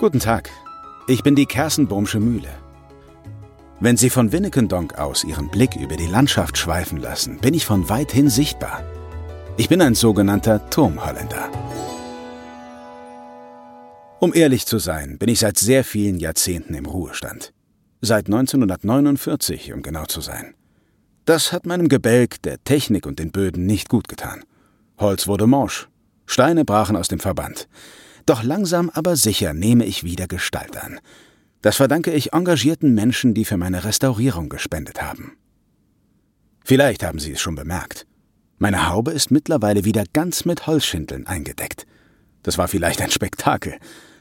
Guten Tag, ich bin die Kersenbohmsche Mühle. Wenn Sie von Winnekendonk aus Ihren Blick über die Landschaft schweifen lassen, bin ich von weithin sichtbar. Ich bin ein sogenannter Turmholländer. Um ehrlich zu sein, bin ich seit sehr vielen Jahrzehnten im Ruhestand. Seit 1949, um genau zu sein. Das hat meinem Gebälk, der Technik und den Böden nicht gut getan. Holz wurde morsch, Steine brachen aus dem Verband. Doch langsam aber sicher nehme ich wieder Gestalt an. Das verdanke ich engagierten Menschen, die für meine Restaurierung gespendet haben. Vielleicht haben Sie es schon bemerkt. Meine Haube ist mittlerweile wieder ganz mit Holzschindeln eingedeckt. Das war vielleicht ein Spektakel,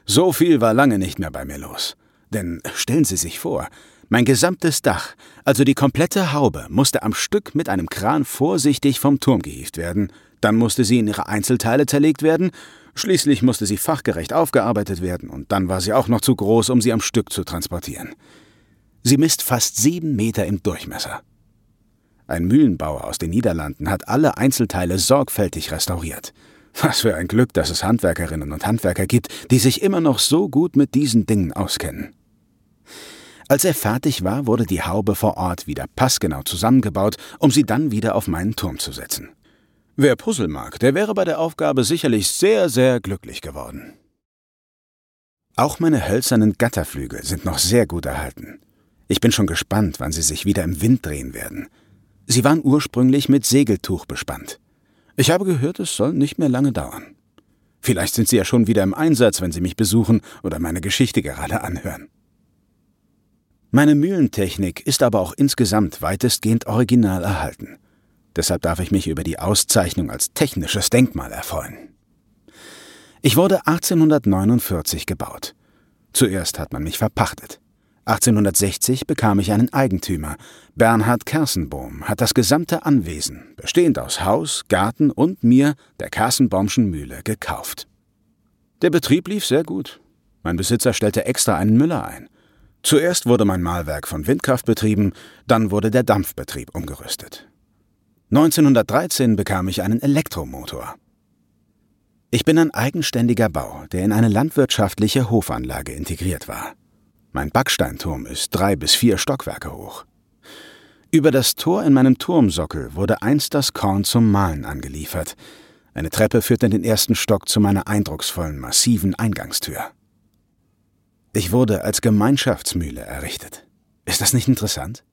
so viel war lange nicht mehr bei mir los. Denn stellen Sie sich vor, mein gesamtes Dach, also die komplette Haube, musste am Stück mit einem Kran vorsichtig vom Turm gehievt werden, dann musste sie in ihre Einzelteile zerlegt werden, schließlich musste sie fachgerecht aufgearbeitet werden, und dann war sie auch noch zu groß, um sie am Stück zu transportieren. Sie misst fast sieben Meter im Durchmesser. Ein Mühlenbauer aus den Niederlanden hat alle Einzelteile sorgfältig restauriert. Was für ein Glück, dass es Handwerkerinnen und Handwerker gibt, die sich immer noch so gut mit diesen Dingen auskennen. Als er fertig war, wurde die Haube vor Ort wieder passgenau zusammengebaut, um sie dann wieder auf meinen Turm zu setzen. Wer Puzzle mag, der wäre bei der Aufgabe sicherlich sehr, sehr glücklich geworden. Auch meine hölzernen Gatterflügel sind noch sehr gut erhalten. Ich bin schon gespannt, wann sie sich wieder im Wind drehen werden. Sie waren ursprünglich mit Segeltuch bespannt. Ich habe gehört, es soll nicht mehr lange dauern. Vielleicht sind Sie ja schon wieder im Einsatz, wenn Sie mich besuchen oder meine Geschichte gerade anhören. Meine Mühlentechnik ist aber auch insgesamt weitestgehend original erhalten. Deshalb darf ich mich über die Auszeichnung als technisches Denkmal erfreuen. Ich wurde 1849 gebaut. Zuerst hat man mich verpachtet. 1860 bekam ich einen Eigentümer. Bernhard Kersenbohm hat das gesamte Anwesen, bestehend aus Haus, Garten und mir, der Kersenbaumschen Mühle, gekauft. Der Betrieb lief sehr gut. Mein Besitzer stellte extra einen Müller ein. Zuerst wurde mein Mahlwerk von Windkraft betrieben, dann wurde der Dampfbetrieb umgerüstet. 1913 bekam ich einen Elektromotor. Ich bin ein eigenständiger Bau, der in eine landwirtschaftliche Hofanlage integriert war. Mein Backsteinturm ist drei bis vier Stockwerke hoch. Über das Tor in meinem Turmsockel wurde einst das Korn zum Mahlen angeliefert. Eine Treppe führt in den ersten Stock zu meiner eindrucksvollen, massiven Eingangstür. Ich wurde als Gemeinschaftsmühle errichtet. Ist das nicht interessant?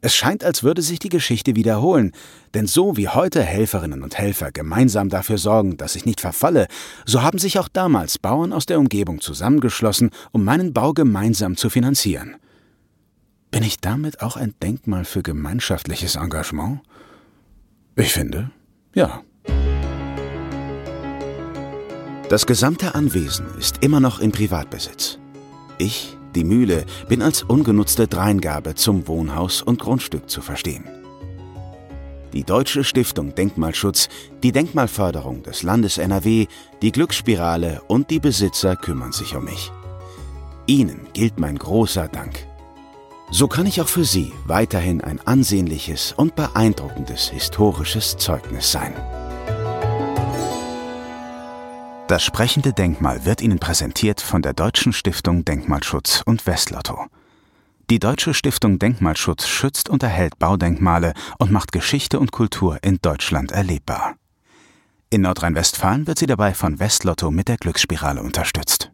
Es scheint, als würde sich die Geschichte wiederholen, denn so wie heute Helferinnen und Helfer gemeinsam dafür sorgen, dass ich nicht verfalle, so haben sich auch damals Bauern aus der Umgebung zusammengeschlossen, um meinen Bau gemeinsam zu finanzieren. Bin ich damit auch ein Denkmal für gemeinschaftliches Engagement? Ich finde, ja. Das gesamte Anwesen ist immer noch in Privatbesitz. Ich die Mühle, bin als ungenutzte Dreingabe zum Wohnhaus und Grundstück zu verstehen. Die Deutsche Stiftung Denkmalschutz, die Denkmalförderung des Landes NRW, die Glücksspirale und die Besitzer kümmern sich um mich. Ihnen gilt mein großer Dank. So kann ich auch für Sie weiterhin ein ansehnliches und beeindruckendes historisches Zeugnis sein. Das sprechende Denkmal wird Ihnen präsentiert von der Deutschen Stiftung Denkmalschutz und Westlotto. Die Deutsche Stiftung Denkmalschutz schützt und erhält Baudenkmale und macht Geschichte und Kultur in Deutschland erlebbar. In Nordrhein-Westfalen wird sie dabei von Westlotto mit der Glücksspirale unterstützt.